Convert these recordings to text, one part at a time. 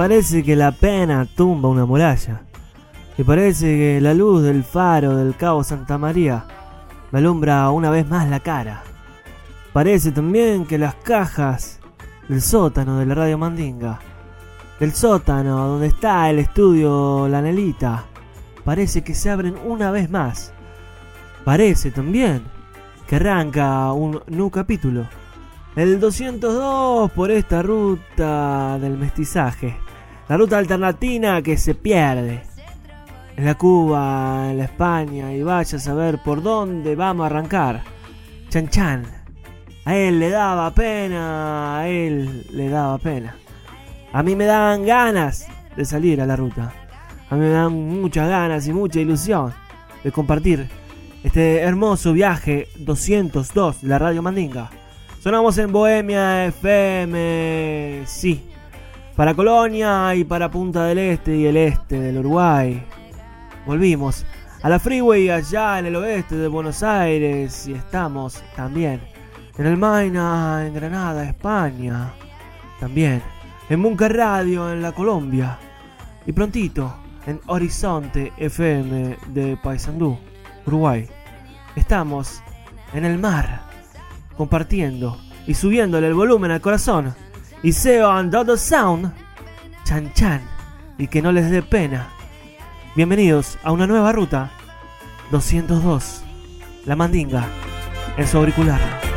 Parece que la pena tumba una muralla. Y parece que la luz del faro del cabo Santa María me alumbra una vez más la cara. Parece también que las cajas del sótano de la radio Mandinga, del sótano donde está el estudio La Nelita, parece que se abren una vez más. Parece también que arranca un nuevo capítulo. El 202 por esta ruta del mestizaje. La ruta alternativa que se pierde. En la Cuba, en la España y vaya a saber por dónde vamos a arrancar. Chan Chan. A él le daba pena, a él le daba pena. A mí me daban ganas de salir a la ruta. A mí me dan muchas ganas y mucha ilusión de compartir este hermoso viaje 202 de la Radio Mandinga. Sonamos en Bohemia FM, sí. Para Colonia y para Punta del Este y el este del Uruguay. Volvimos a la freeway allá en el oeste de Buenos Aires y estamos también en el Maina, en Granada, España. También en Munca Radio en la Colombia. Y prontito en Horizonte FM de Paysandú, Uruguay. Estamos en el mar compartiendo y subiéndole el volumen al corazón. Y SEO and Dodo Sound, chan chan, y que no les dé pena. Bienvenidos a una nueva ruta 202, La Mandinga, en su auricular.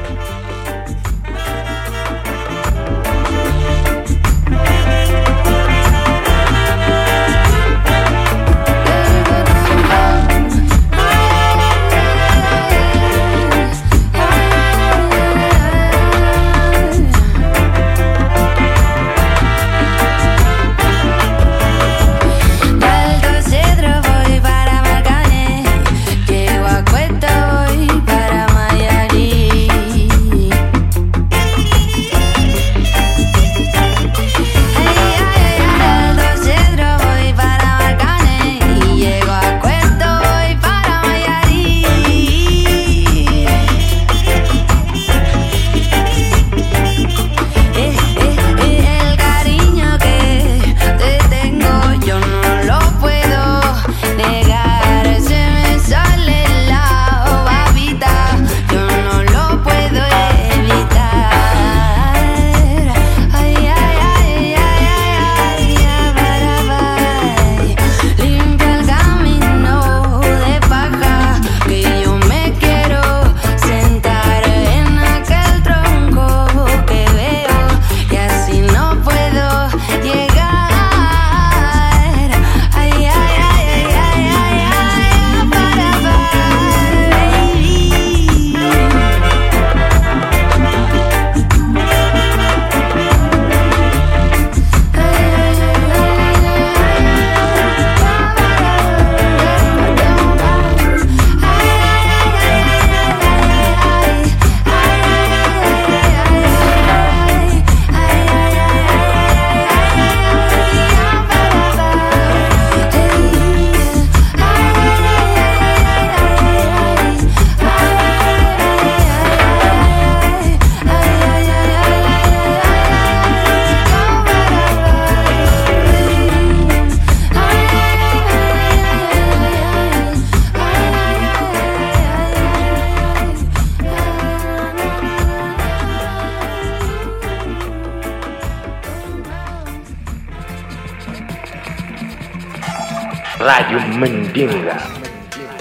Mandinga.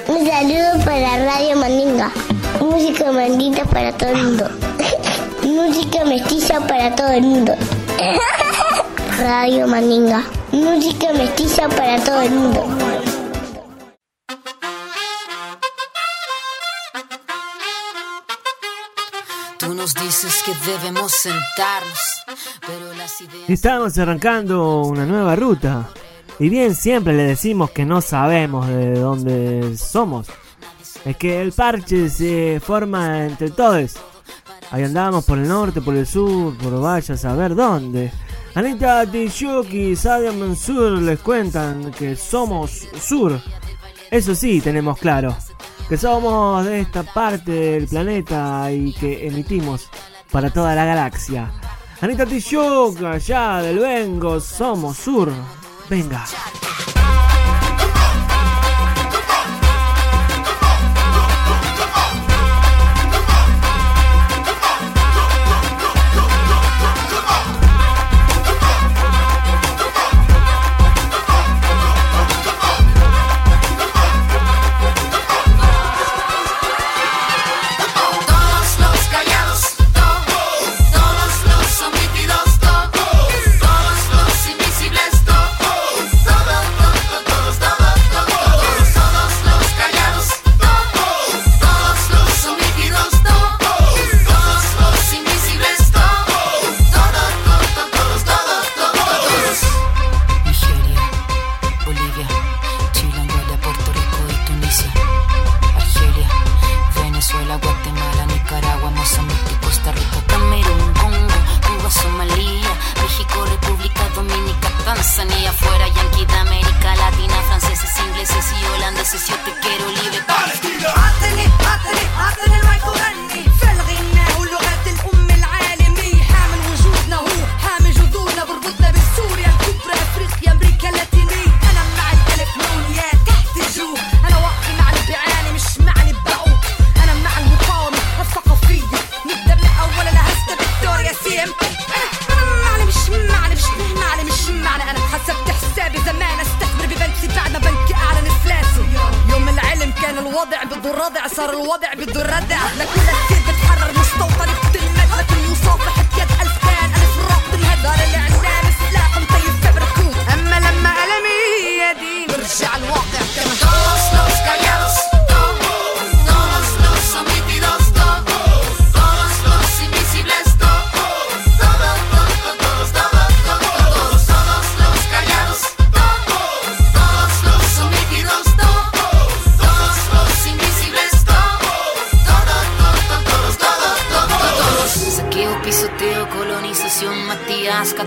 Un saludo para Radio Mandinga. Música mandita para todo el mundo. Música mestiza para todo el mundo. Radio Mandinga. Música mestiza para todo el mundo. Tú nos dices que debemos sentarnos, pero las ideas... Estamos arrancando una nueva ruta. Y bien, siempre le decimos que no sabemos de dónde somos. Es que el parche se forma entre todos. Ahí andamos por el norte, por el sur, por vaya a saber dónde. Anita Tijoki y Sadia Mansur les cuentan que somos sur. Eso sí, tenemos claro. Que somos de esta parte del planeta y que emitimos para toda la galaxia. Anita Tijoki, allá del Vengo, somos sur. Venga.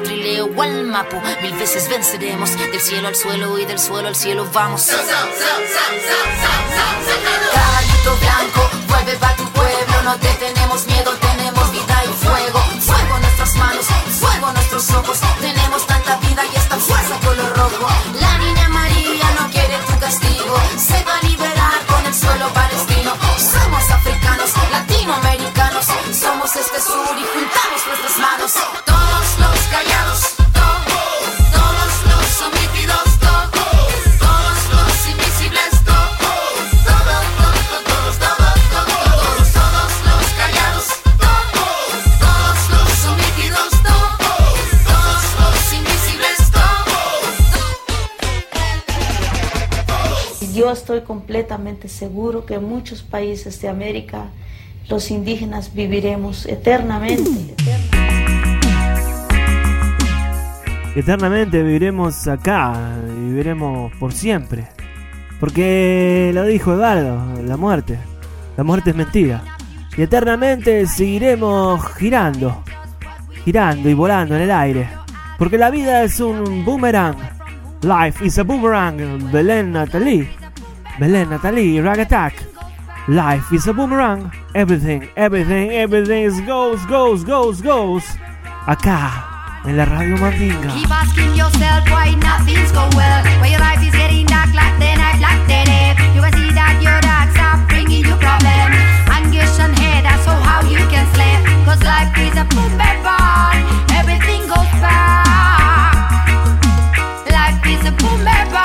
Matías, Catrileo, Gualmapo, mil veces venceremos, del cielo al suelo y del suelo al cielo vamos. Caballito blanco, vuelve pa' tu pueblo, no te tenemos miedo, tenemos vida y fuego. Fuego en nuestras manos, fuego en nuestros ojos, tenemos tanta vida y esta fuerza color rojo. La niña María no quiere tu castigo, se va a liberar con el suelo palestino. Somos africanos, latinoamericanos, somos este sur y juntamos nuestras manos. Estoy completamente seguro que en muchos países de América los indígenas viviremos eternamente. Eternamente viviremos acá, viviremos por siempre. Porque lo dijo Eduardo, la muerte. La muerte es mentira. Y eternamente seguiremos girando, girando y volando en el aire. Porque la vida es un boomerang. Life is a boomerang. Belén Natalie. Belén Natalie, Rag Attack. Life is a boomerang. Everything, everything, everything is goes, goes, goes, goes. Acá, en la radio Mandinga. Keep asking yourself why nothing's go well. Why your life is getting dark like the night, like the day. You can see that your dogs are bringing you problems. Anguish and head, that's so how you can sleep. Cause life is a boomerang. Everything goes back. Life is a boomerang.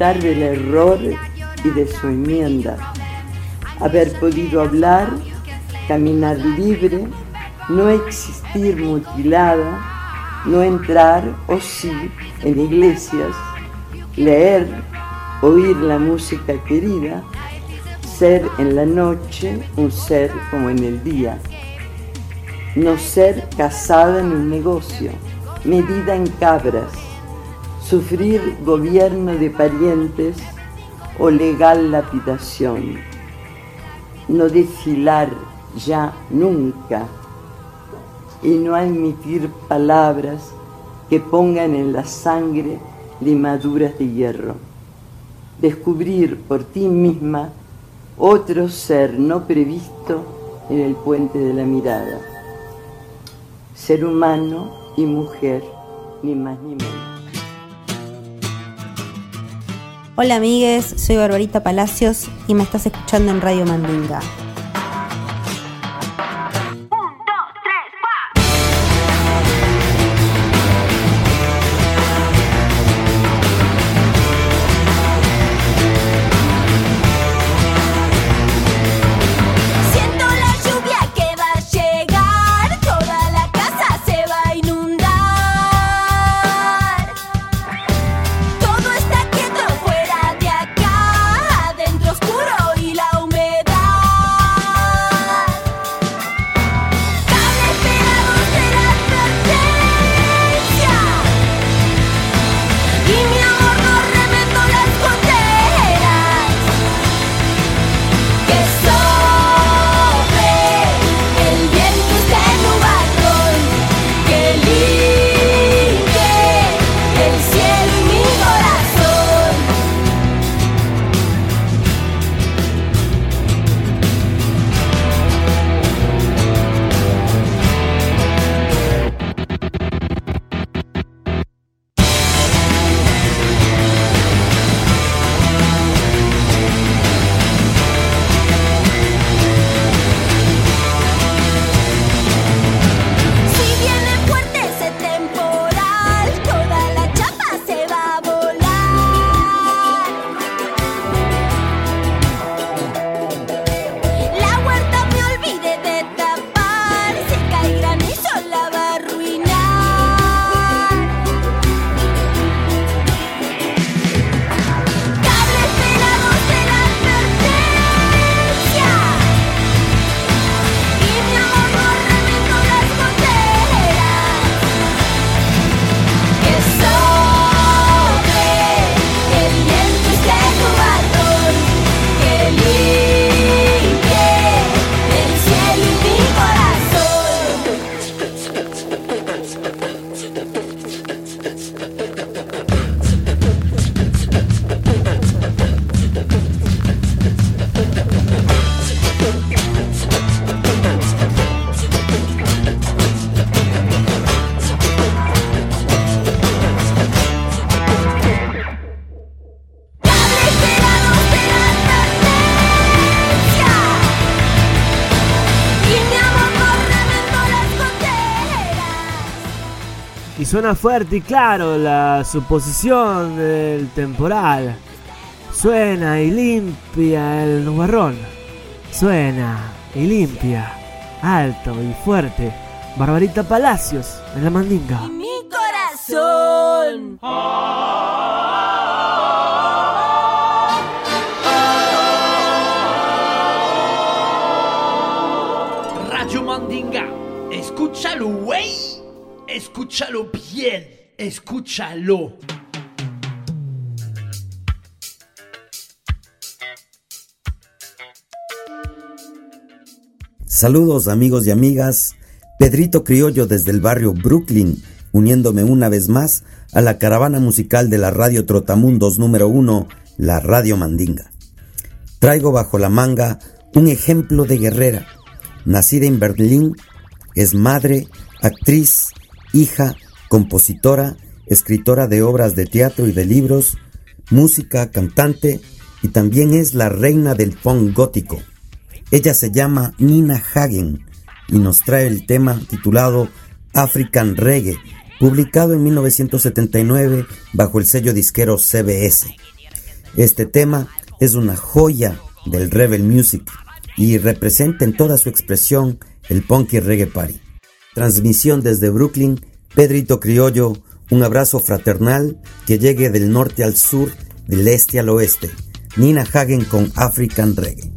Del error y de su enmienda. Haber podido hablar, caminar libre, no existir mutilada, no entrar o sí en iglesias, leer, oír la música querida, ser en la noche un ser como en el día, no ser casada en un negocio, medida en cabras, sufrir gobierno de parientes o legal lapidación, no desfilar ya nunca y no admitir palabras que pongan en la sangre limaduras de hierro. Descubrir por ti misma otro ser no previsto en el puente de la mirada. Ser humano y mujer, ni más ni menos. Hola amigues, soy Barbarita Palacios y me estás escuchando en Radio Mandinga. Suena fuerte y claro la suposición del temporal. Suena y limpia el nubarrón. Suena y limpia, alto y fuerte. Barbarita Palacios en la mandinga. Mi corazón Escúchalo bien, escúchalo. Saludos amigos y amigas, Pedrito Criollo desde el barrio Brooklyn, uniéndome una vez más a la caravana musical de la radio Trotamundos número uno, la Radio Mandinga. Traigo bajo la manga un ejemplo de guerrera. Nacida en Berlín, es madre, actriz, hija, compositora, escritora de obras de teatro y de libros, música, cantante y también es la reina del punk gótico. Ella se llama Nina Hagen y nos trae el tema titulado African Reggae, publicado en 1979 bajo el sello disquero CBS. Este tema es una joya del Rebel Music y representa en toda su expresión el Punky Reggae Party. Transmisión desde Brooklyn, Pedrito Criollo, un abrazo fraternal que llegue del norte al sur, del este al oeste. Nina Hagen con African Reggae.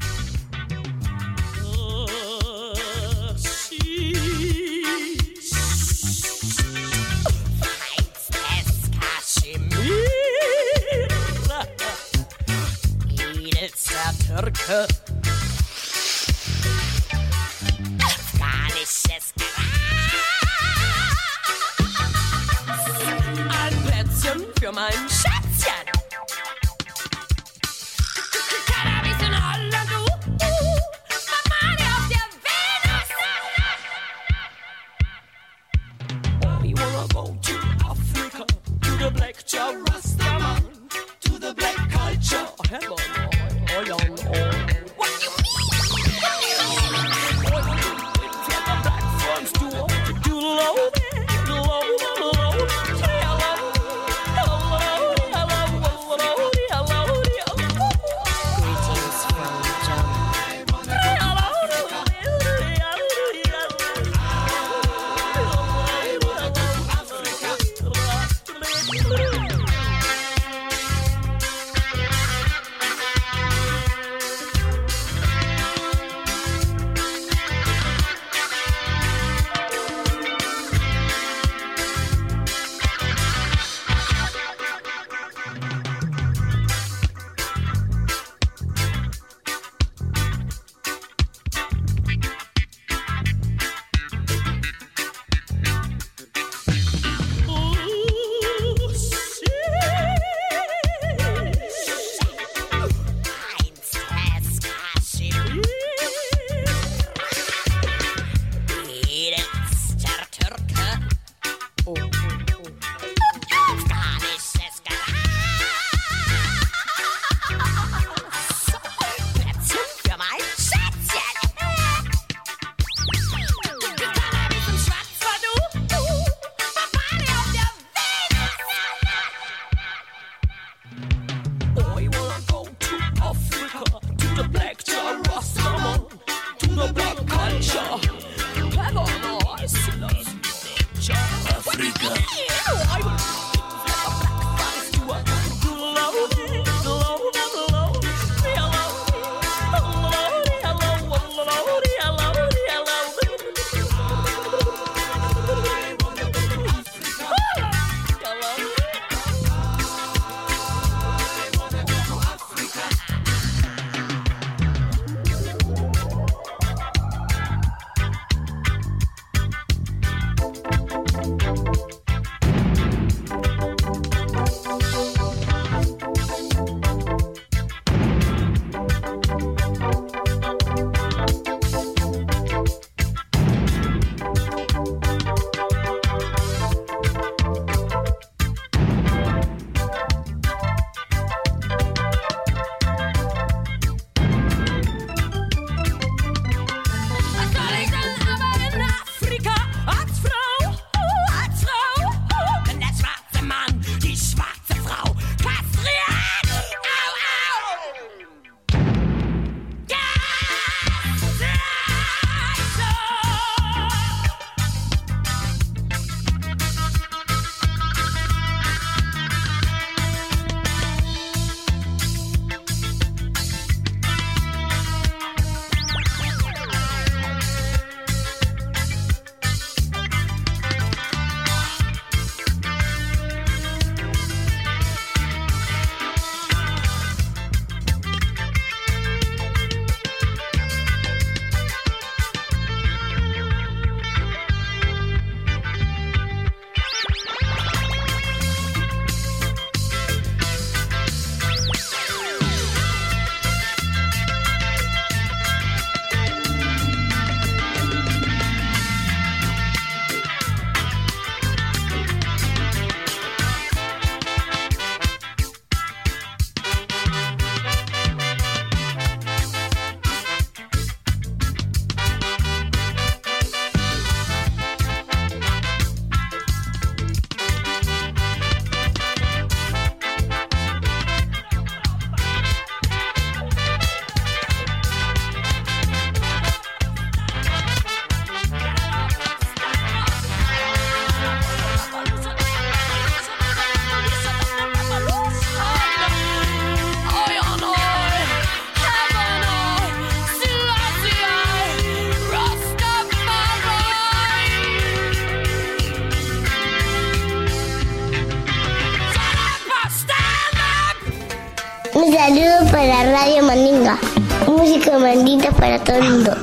Un saludo para Radio Mandinga. Música mandita para todo el mundo.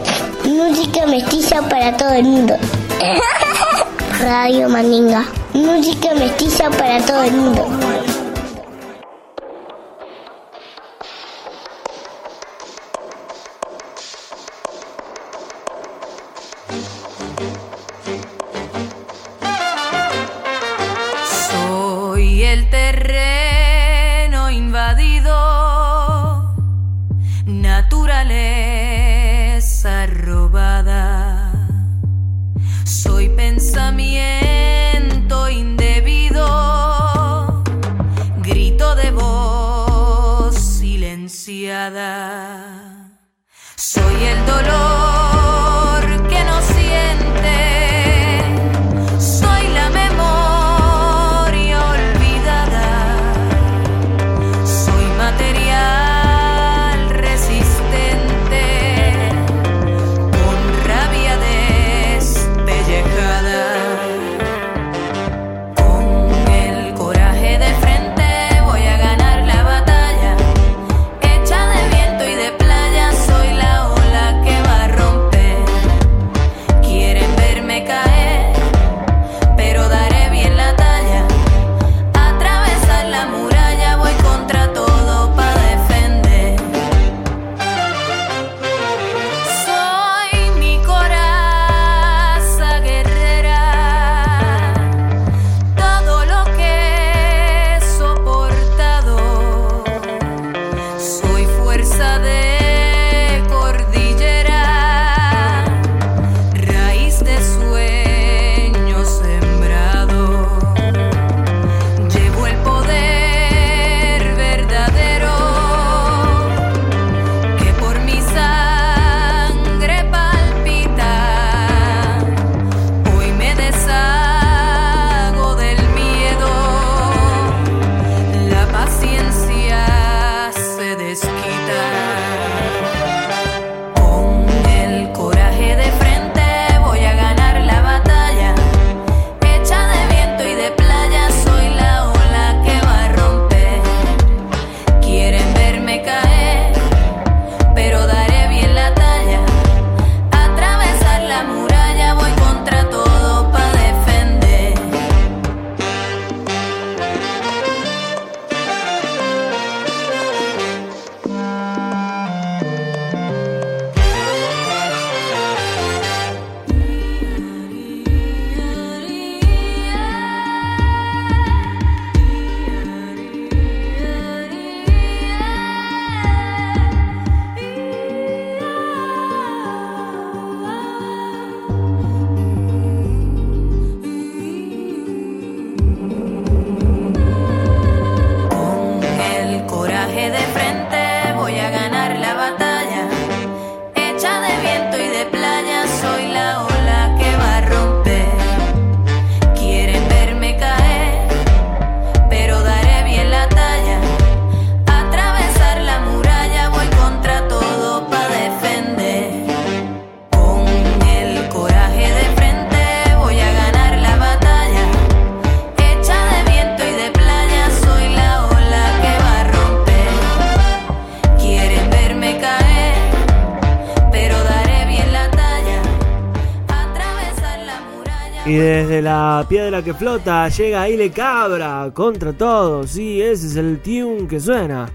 Música mestiza para todo el mundo. Radio Mandinga. Música mestiza para todo el mundo. Y desde la piedra que flota llega Ile Cabra contra todo. Sí, ese es el tune que suena.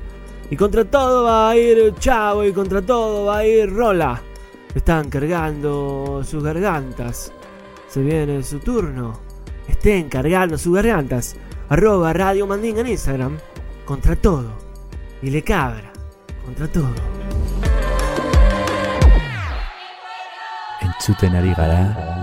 Y contra todo va a ir Chavo y contra todo va a ir Rola. Están cargando sus gargantas. Se viene su turno. Estén cargando sus gargantas. Arroba Radio Mandinga en Instagram. Contra todo. y le Cabra. Contra todo. Entzuten ari gara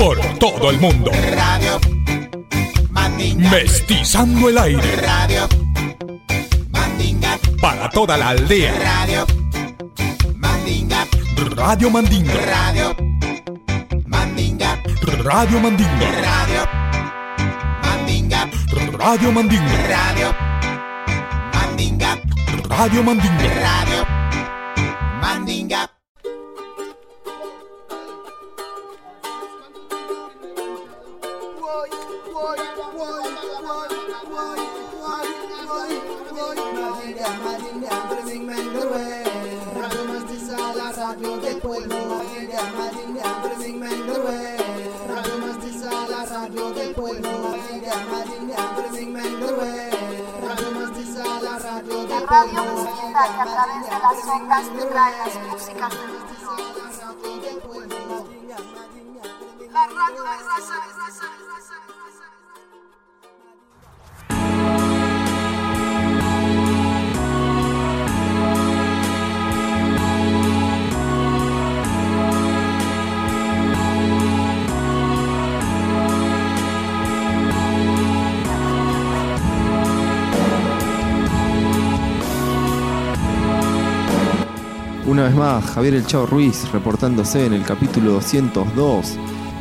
por todo el mundo. Radio mandinga, Mestizando el aire. Radio mandinga, Para toda la aldea. Radio Mandinga. Radio Mandinga. Radio Mandinga. Radio Mandinga. Radio Mandinga. Radio Mandinga. Radio Mandinga. Radio Mandinga. Radio Mandinga. Madrid, Andrés Menderwey, Radio Mastizada, que a través de las ondas te trae las músicas de Una vez más, Javier El Chavo Ruiz reportándose en el capítulo 202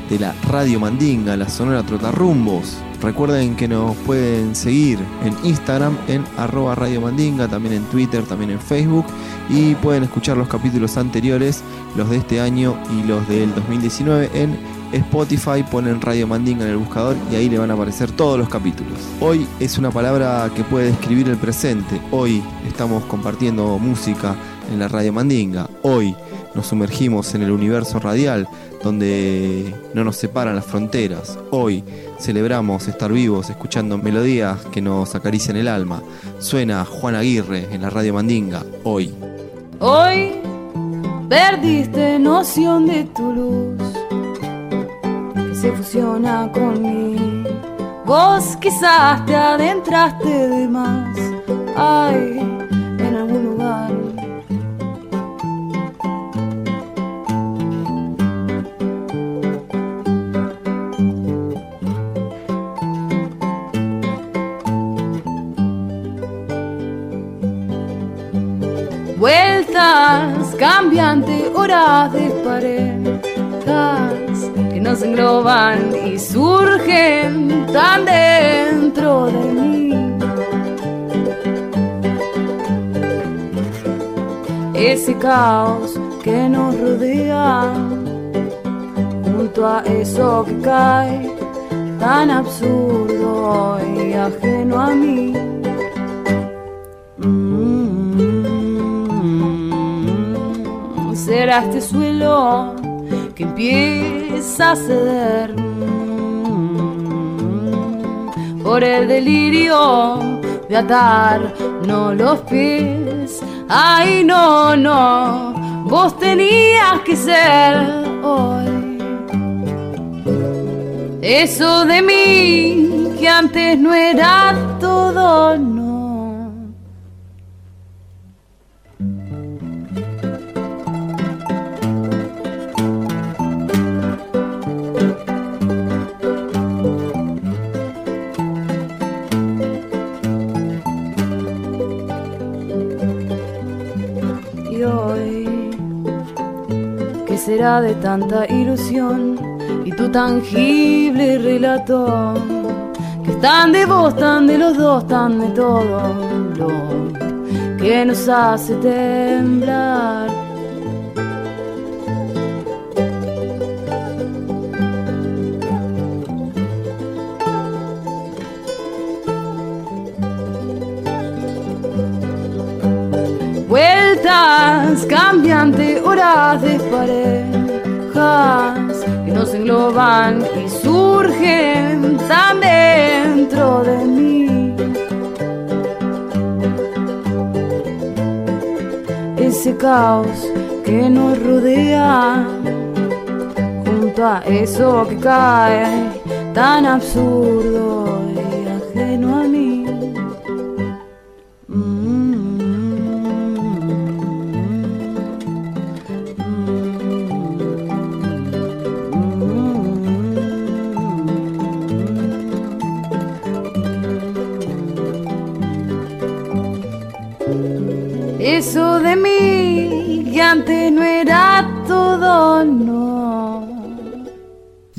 de la Radio Mandinga, la Sonora Trotarrumbos. Recuerden que nos pueden seguir en Instagram en arroba Radio Mandinga, también en Twitter, también en Facebook y pueden escuchar los capítulos anteriores, los de este año y los del 2019 en Spotify, ponen Radio Mandinga en el buscador y ahí le van a aparecer todos los capítulos. Hoy es una palabra que puede describir el presente. Hoy estamos compartiendo música en la Radio Mandinga. Hoy nos sumergimos en el universo radial donde no nos separan las fronteras. Hoy celebramos estar vivos escuchando melodías que nos acarician el alma. Suena Juan Aguirre en la Radio Mandinga. Hoy. Hoy perdiste noción de tu luz que se fusiona con mí. Vos quizás te adentraste de más. Ay, cambiante, horas de parejas que nos engloban y surgen tan dentro de mí. Ese caos que nos rodea, junto a eso que cae, tan absurdo y ajeno a mí. Será este suelo que empieza a ceder por el delirio de atar no los pies. Ay, no, no, vos tenías que ser hoy. Eso de mí que antes no era todo, ¿qué será de tanta ilusión y tu tangible relato? Que están de vos, tan de los dos, tan de todo lo que nos hace temblar. Vueltas, cambiante, horas de parejas nos engloban y surgen tan dentro de mí. Ese caos que nos rodea, junto a eso que cae, tan absurdo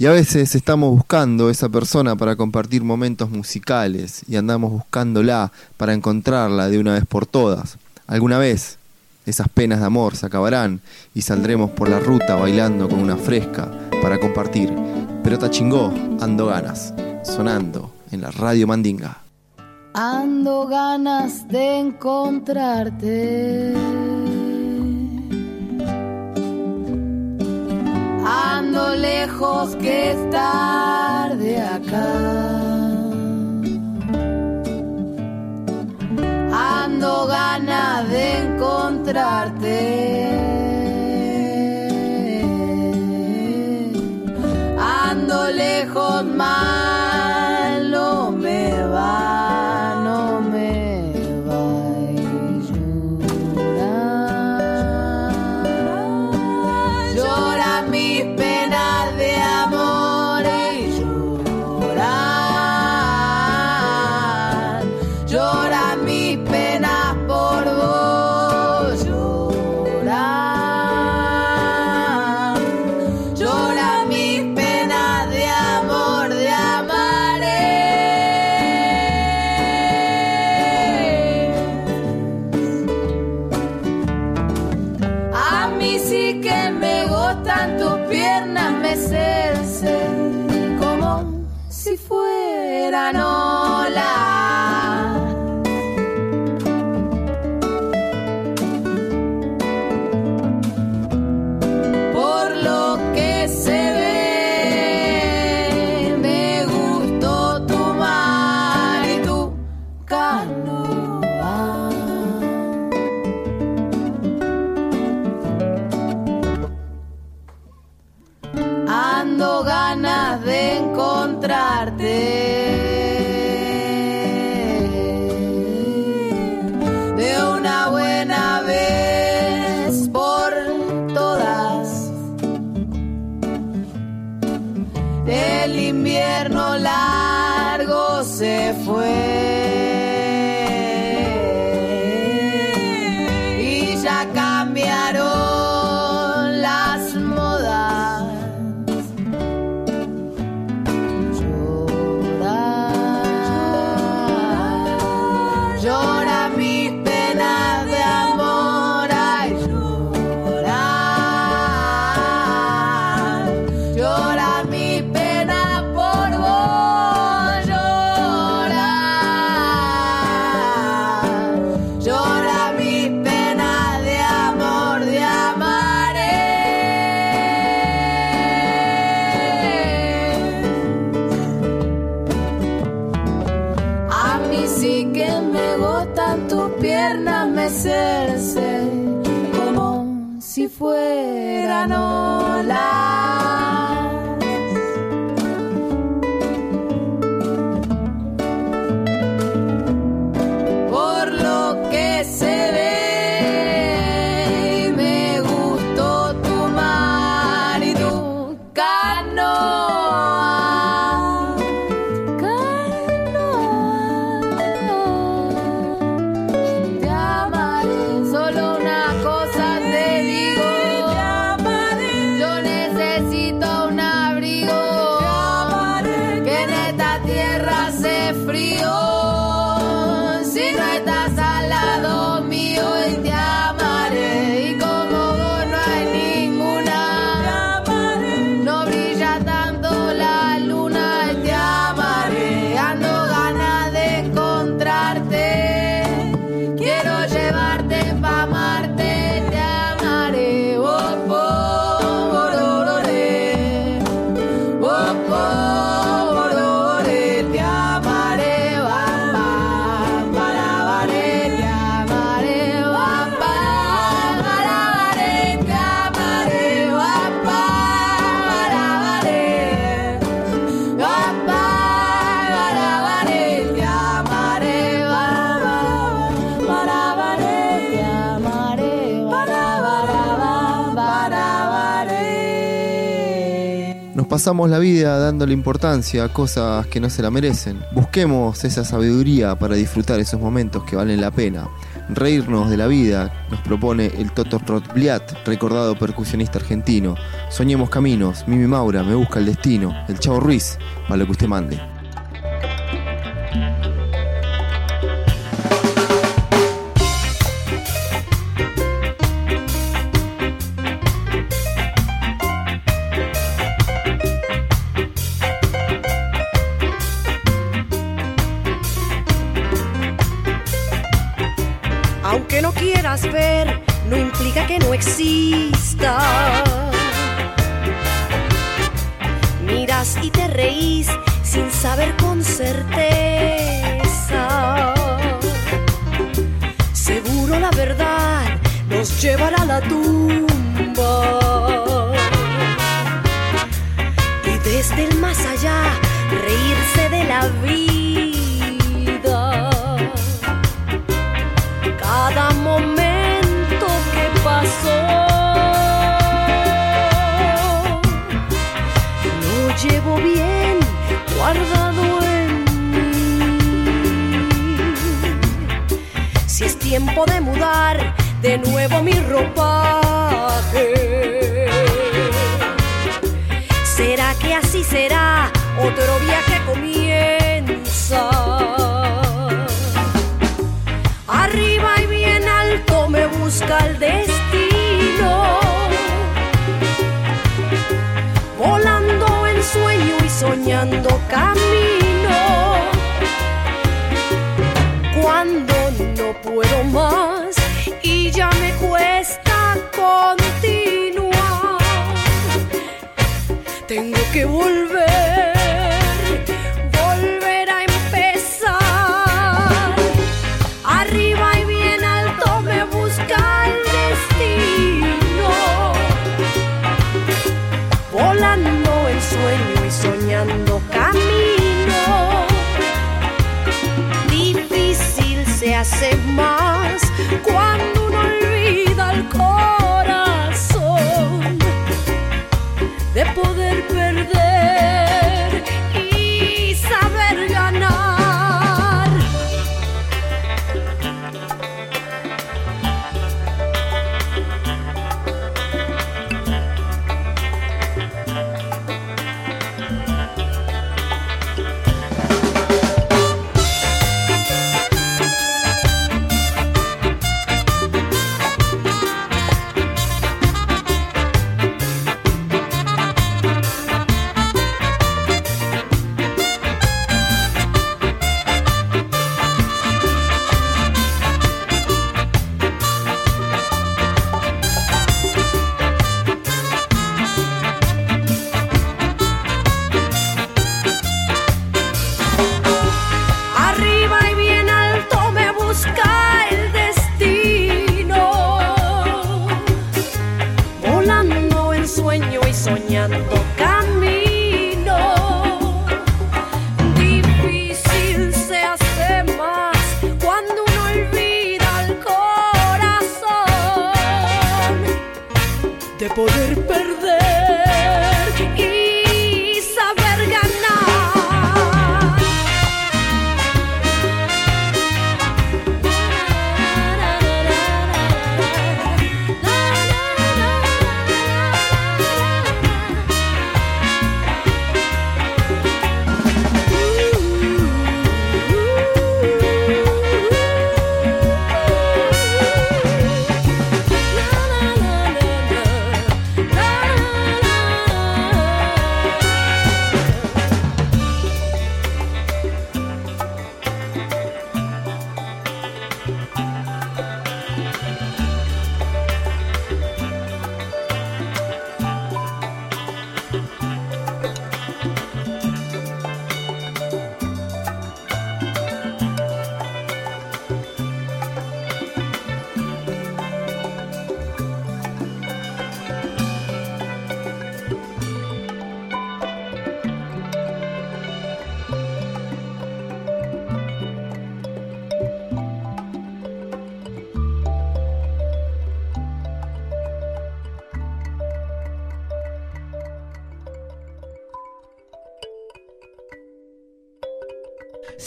Y a veces estamos buscando esa persona para compartir momentos musicales y andamos buscándola para encontrarla de una vez por todas. Alguna vez esas penas de amor se acabarán y saldremos por la ruta bailando con una fresca para compartir. Pero tachingó, ando ganas, sonando en la radio Mandinga. Ando ganas de encontrarte ando lejos que estar de acá. Ando ganas de encontrarte. piano la pasamos la vida dándole importancia a cosas que no se la merecen. Busquemos esa sabiduría para disfrutar esos momentos que valen la pena. Reírnos de la vida, nos propone el Toto Rotbliat, recordado percusionista argentino. Soñemos caminos, Mimi Maura, Me Busca el Destino, El Chavo Ruiz, para lo que usted mande. haces más cuando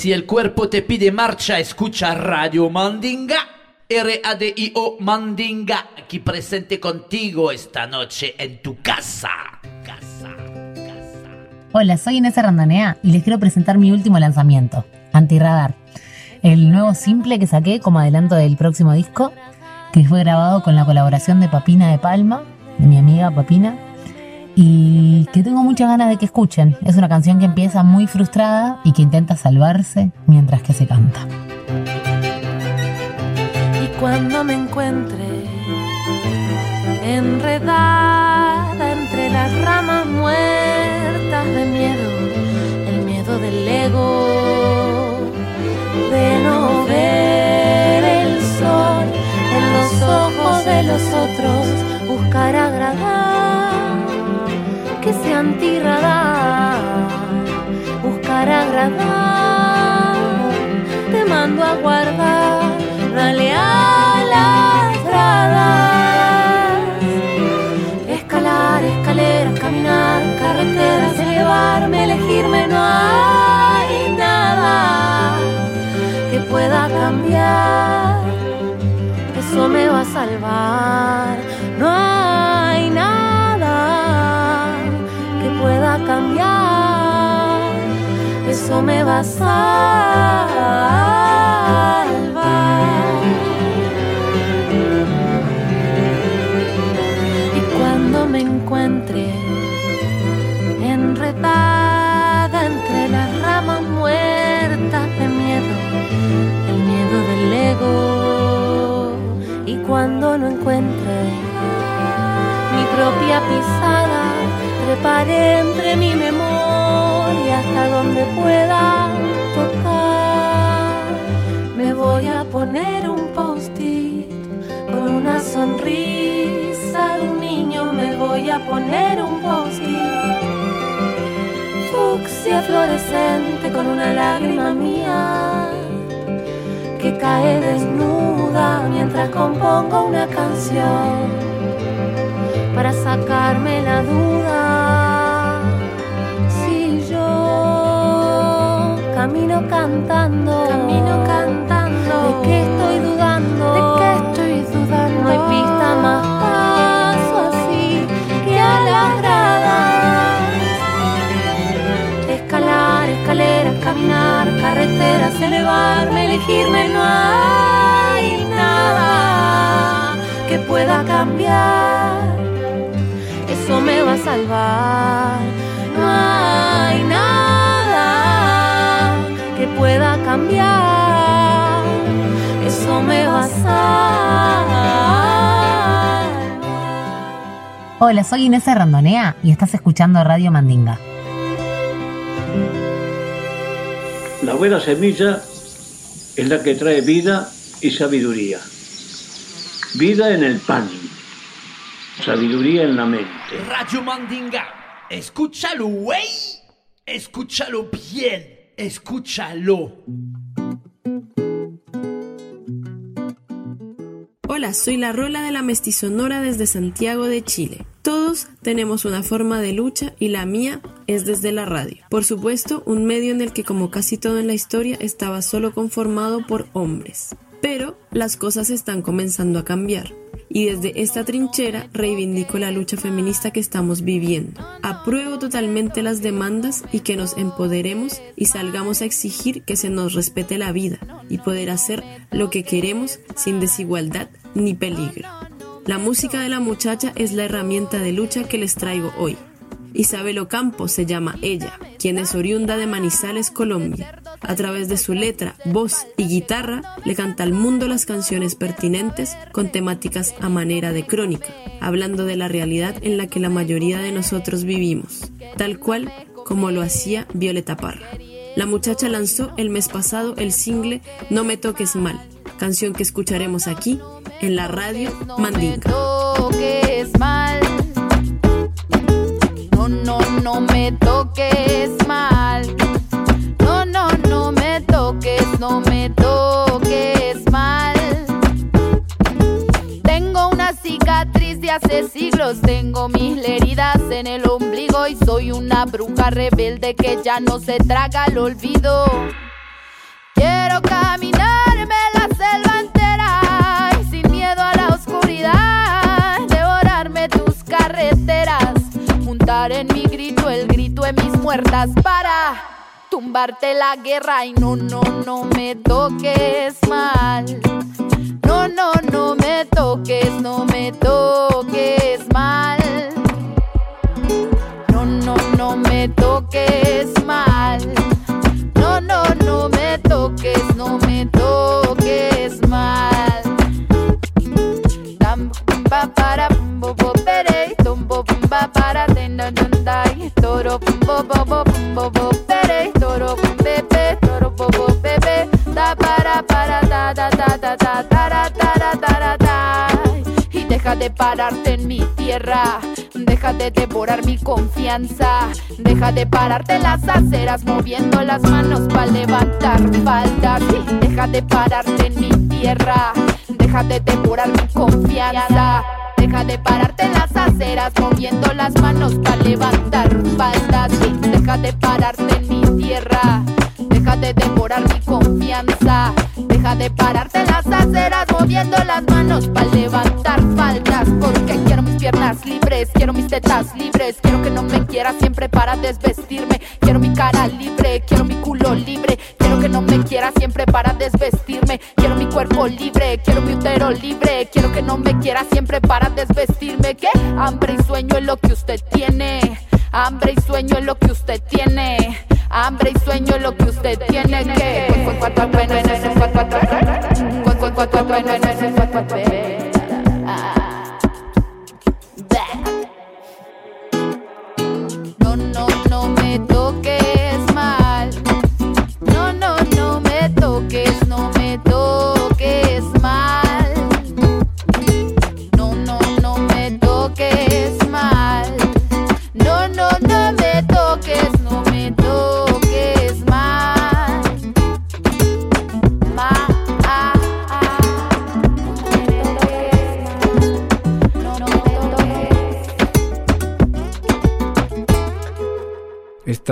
Si el cuerpo te pide marcha, escucha Radio Mandinga. R-A-D-I-O Mandinga, aquí presente contigo esta noche en tu casa. Casa, casa. Hola, soy Inés Randanea y les quiero presentar mi último lanzamiento, Antirradar. El nuevo simple que saqué como adelanto del próximo disco, que fue grabado con la colaboración de Papina de Palma, de mi amiga Papina, y que tengo muchas ganas de que escuchen. Es una canción que empieza muy frustrada y que intenta salvarse mientras que se canta. Y cuando me encuentre enredada entre las ramas muertas de miedo, el miedo del ego, de no ver el sol en los ojos de los otros, buscar agradar, que sea antirradar, buscar agradar, te mando a guardar, dale a las gradas, escalar, escaleras, caminar, carreteras, elevarme, elegirme, no hay nada que pueda cambiar, eso me va a salvar, va a salvar. Y cuando me encuentre enredada entre las ramas muertas de miedo, el miedo del ego, y cuando no encuentre mi propia pisada, preparé entre mi memoria hasta donde pueda tocar. Me voy a poner un post-it con una sonrisa de un niño. Me voy a poner un post-it fucsia fluorescente con una lágrima mía que cae desnuda mientras compongo una canción para sacarme la duda. Camino cantando, camino cantando, ¿de qué estoy dudando? ¿De qué estoy dudando? No hay pista más paso así que a las gradas. Escalar, escaleras, caminar, carreteras, elevarme, elegirme, no hay nada que pueda cambiar eso me va a salvar. Hola, soy Inés Randonea y estás escuchando Radio Mandinga. La buena semilla es la que trae vida y sabiduría. Vida en el pan, sabiduría en la mente. Radio Mandinga, escúchalo, güey. Escúchalo bien, escúchalo. Hola, soy la Rola de la Mestizonora desde Santiago de Chile. Todos tenemos una forma de lucha y la mía es desde la radio. Por supuesto, un medio en el que como casi todo en la historia estaba solo conformado por hombres. Pero las cosas están comenzando a cambiar. Y desde esta trinchera reivindico la lucha feminista que estamos viviendo. Apruebo totalmente las demandas y que nos empoderemos y salgamos a exigir que se nos respete la vida y poder hacer lo que queremos sin desigualdad ni peligro. La música de la muchacha es la herramienta de lucha que les traigo hoy. Isabel Ocampo se llama ella, quien es oriunda de Manizales, Colombia. A través de su letra, voz y guitarra, le canta al mundo las canciones pertinentes con temáticas a manera de crónica, hablando de la realidad en la que la mayoría de nosotros vivimos, tal cual como lo hacía Violeta Parra. La muchacha lanzó el mes pasado el single No me toques mal, canción que escucharemos aquí en la radio Mandinga. toques mal. No, no, no me toques mal. No, no, no me toques, no me toques mal. Tengo una cicatriz de hace siglos, tengo mil heridas en el ombligo y soy una bruja rebelde que ya no se traga el olvido. Quiero caminarme en mi grito el grito de mis muertas para tumbarte la guerra y no, no, no me toques mal. No, no, no me toques, no me toques mal. No, no, no me toques mal. No, no, no me toques, no me toques Pa, para, bum, bo, bo, pere, dum, bo, bum, ba, para, den, dai. Toro, bum, bo, bo, bo, bum, toro, bum, bebe, toro, bo, bo, bebe. Da, para, para, da, da, da, da, da, da, da, da, da. Y deja de pararte en mi tierra. Deja de devorar mi confianza. Deja de pararte las aceras moviendo las manos para levantar faldas. Y deja de pararte en mi Deja de devorar mi confianza. Deja de pararte en las aceras moviendo las manos para levantar faldas. Deja de pararte en mi tierra. Deja de devorar mi confianza. Deja de pararte en las aceras moviendo las manos para levantar faldas. Porque quiero mis piernas libres, quiero mis tetas libres. Quiero que no me quiera siempre para desvestirme. Quiero mi cara libre, quiero mi culo libre. Quiero que no me quiera siempre para desvestirme. Quiero mi cuerpo libre, quiero mi útero libre. Quiero que no me quiera siempre para desvestirme. ¿Qué? Hambre y sueño es lo que usted tiene. Hambre y sueño es lo que usted tiene. Hambre y sueño es lo que usted tiene que.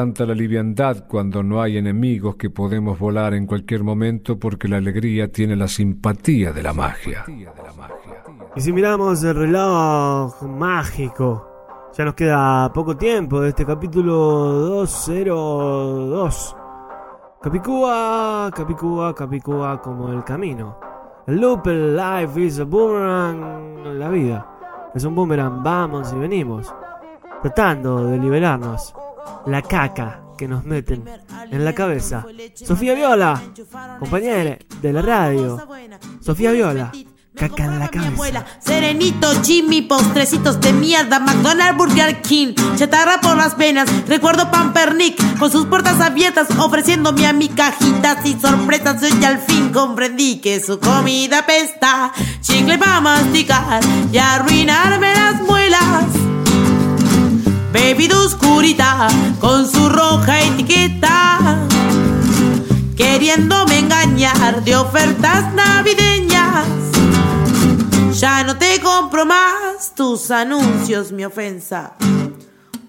Tanta la liviandad cuando no hay enemigos que podemos volar en cualquier momento porque la alegría tiene la simpatía de la magia. Y si miramos el reloj mágico, ya nos queda poco tiempo de este capítulo 202. Capicúa, Capicúa, Capicúa como el camino. El loop, el life is a boomerang, la vida. Es un boomerang, vamos y venimos. Tratando de liberarnos la caca que nos meten en la cabeza. Sofía Viola, compañera de la radio. Sofía Viola, caca en la cabeza. abuela. Serenito, Jimmy, postrecitos de mierda, McDonald's, Burger King, chatarra por las venas. Recuerdo Pampernick con sus puertas abiertas, ofreciéndome a mi cajitas y sorpresas. Yo ya al fin comprendí que su comida pesta. Chicle para masticar y arruinarme las muelas. Bebida oscurita con su roja etiqueta. Queriéndome engañar de ofertas navideñas. Ya no te compro más tus anuncios, mi ofensa.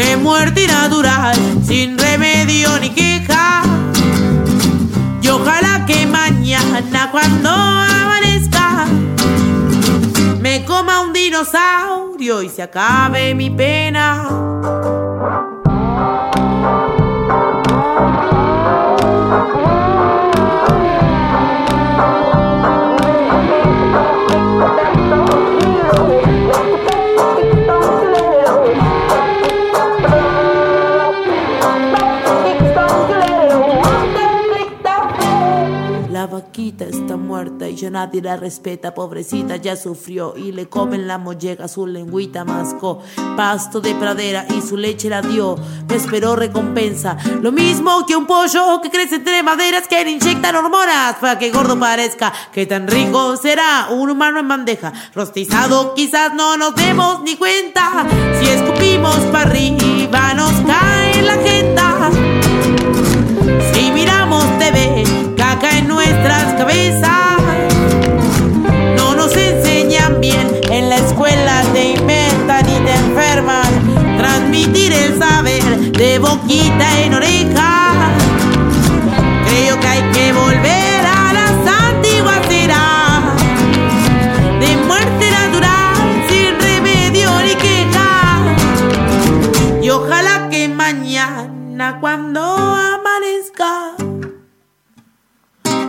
de muerte natural, sin remedio ni queja. Y ojalá que mañana cuando amanezca me coma un dinosaurio y se acabe mi pena. nadie la respeta, pobrecita ya sufrió. Y le comen la molleja, su lengüita mascó, pasto de pradera y su leche la dio, me esperó recompensa, lo mismo que un pollo que crece entre maderas que le inyectan hormonas para que gordo parezca, que tan rico será. Un humano en bandeja, rostizado quizás no nos demos ni cuenta, si escupimos para arriba nos cae la agenda. Si miramos TV, caca en nuestras cabezas. transmitir el saber de boquita en oreja. Creo que hay que volver a las antiguas eras de muerte natural sin remedio ni queja. Y ojalá que mañana cuando amanezca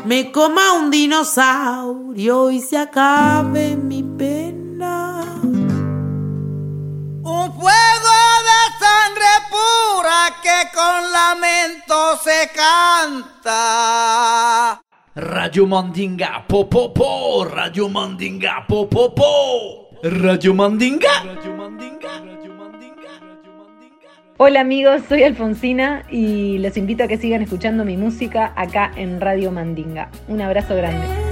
me coma un dinosaurio y se acabe mi pena. Un pueblo se canta. Radio Mandinga, po po po, Radio Mandinga, po po po, Radio Mandinga. Hola amigos, soy Alfonsina y los invito a que sigan escuchando mi música acá en Radio Mandinga. Un abrazo grande.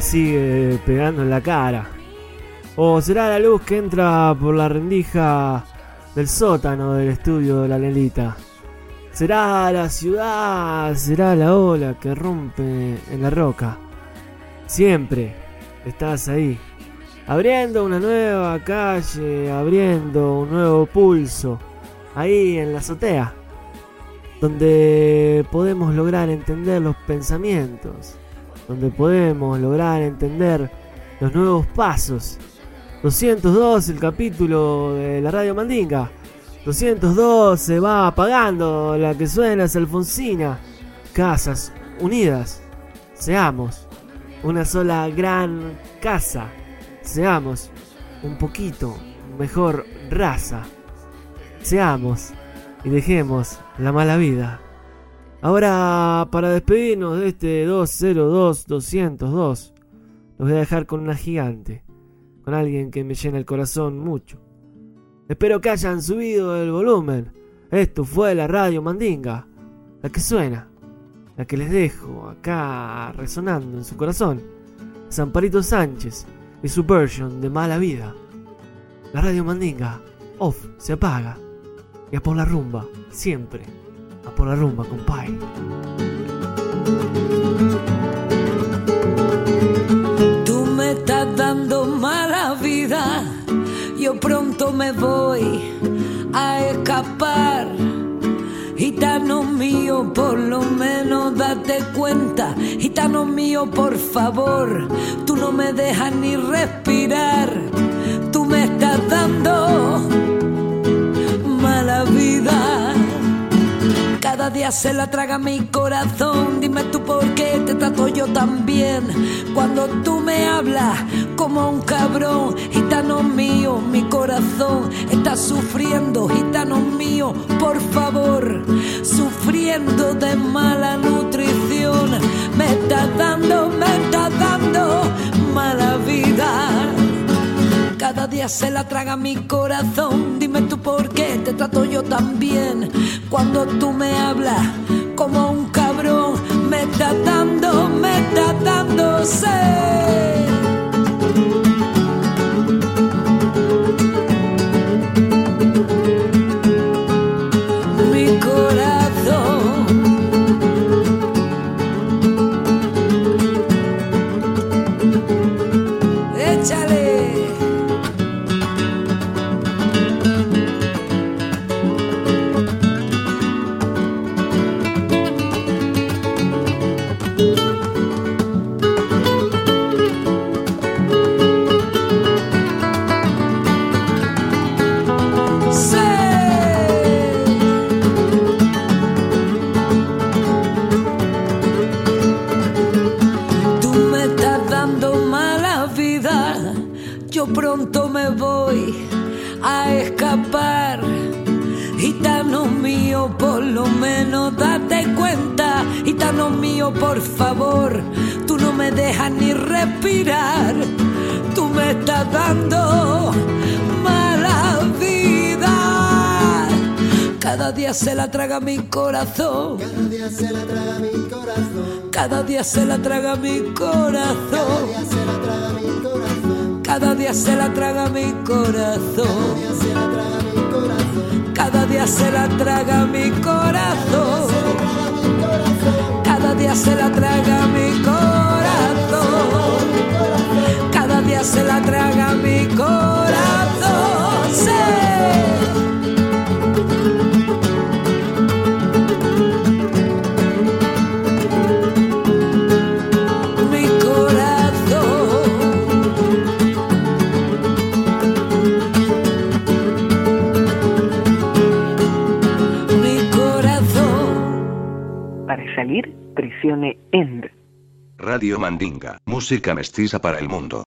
Sigue pegando en la cara. O será la luz que entra por la rendija del sótano del estudio de la Lelita. Será la ciudad, será la ola que rompe en la roca. Siempre estás ahí, abriendo una nueva calle, abriendo un nuevo pulso, ahí en la azotea, donde podemos lograr entender los pensamientos, donde podemos lograr entender los nuevos pasos. 202 el capítulo de la radio Mandinga. 202 se va apagando, la que suena es Alfonsina. Casas unidas. Seamos una sola gran casa. Seamos un poquito mejor raza. Seamos y dejemos la mala vida. Ahora, para despedirnos de este 202-202, los voy a dejar con una gigante, con alguien que me llena el corazón mucho. Espero que hayan subido el volumen. Esto fue la radio Mandinga, la que suena, la que les dejo acá resonando en su corazón. Zamparito Sánchez y su version de Mala Vida. La radio Mandinga, off, se apaga. Y a por la rumba, siempre. A por la rumba, compay. Tú me estás dando mala vida, yo pronto me voy a escapar. Gitano mío, por lo menos date cuenta. Gitano mío, por favor, tú no me dejas ni respirar. Tú me estás dando mala vida. Cada día se la traga mi corazón. Dime tú por qué te trato yo tan bien. Cuando tú me hablas como un cabrón, gitano mío, mi corazón está sufriendo, gitano mío, por favor, sufriendo de mala nutrición. Me está dando, me está dando mala vida. Cada día se la traga mi corazón. Dime tú por qué te trato yo tan bien. Cuando tú me hablas como un cabrón, me está dando, me está dando sed. Se la traga mi corazón. Música mestiza para el mundo.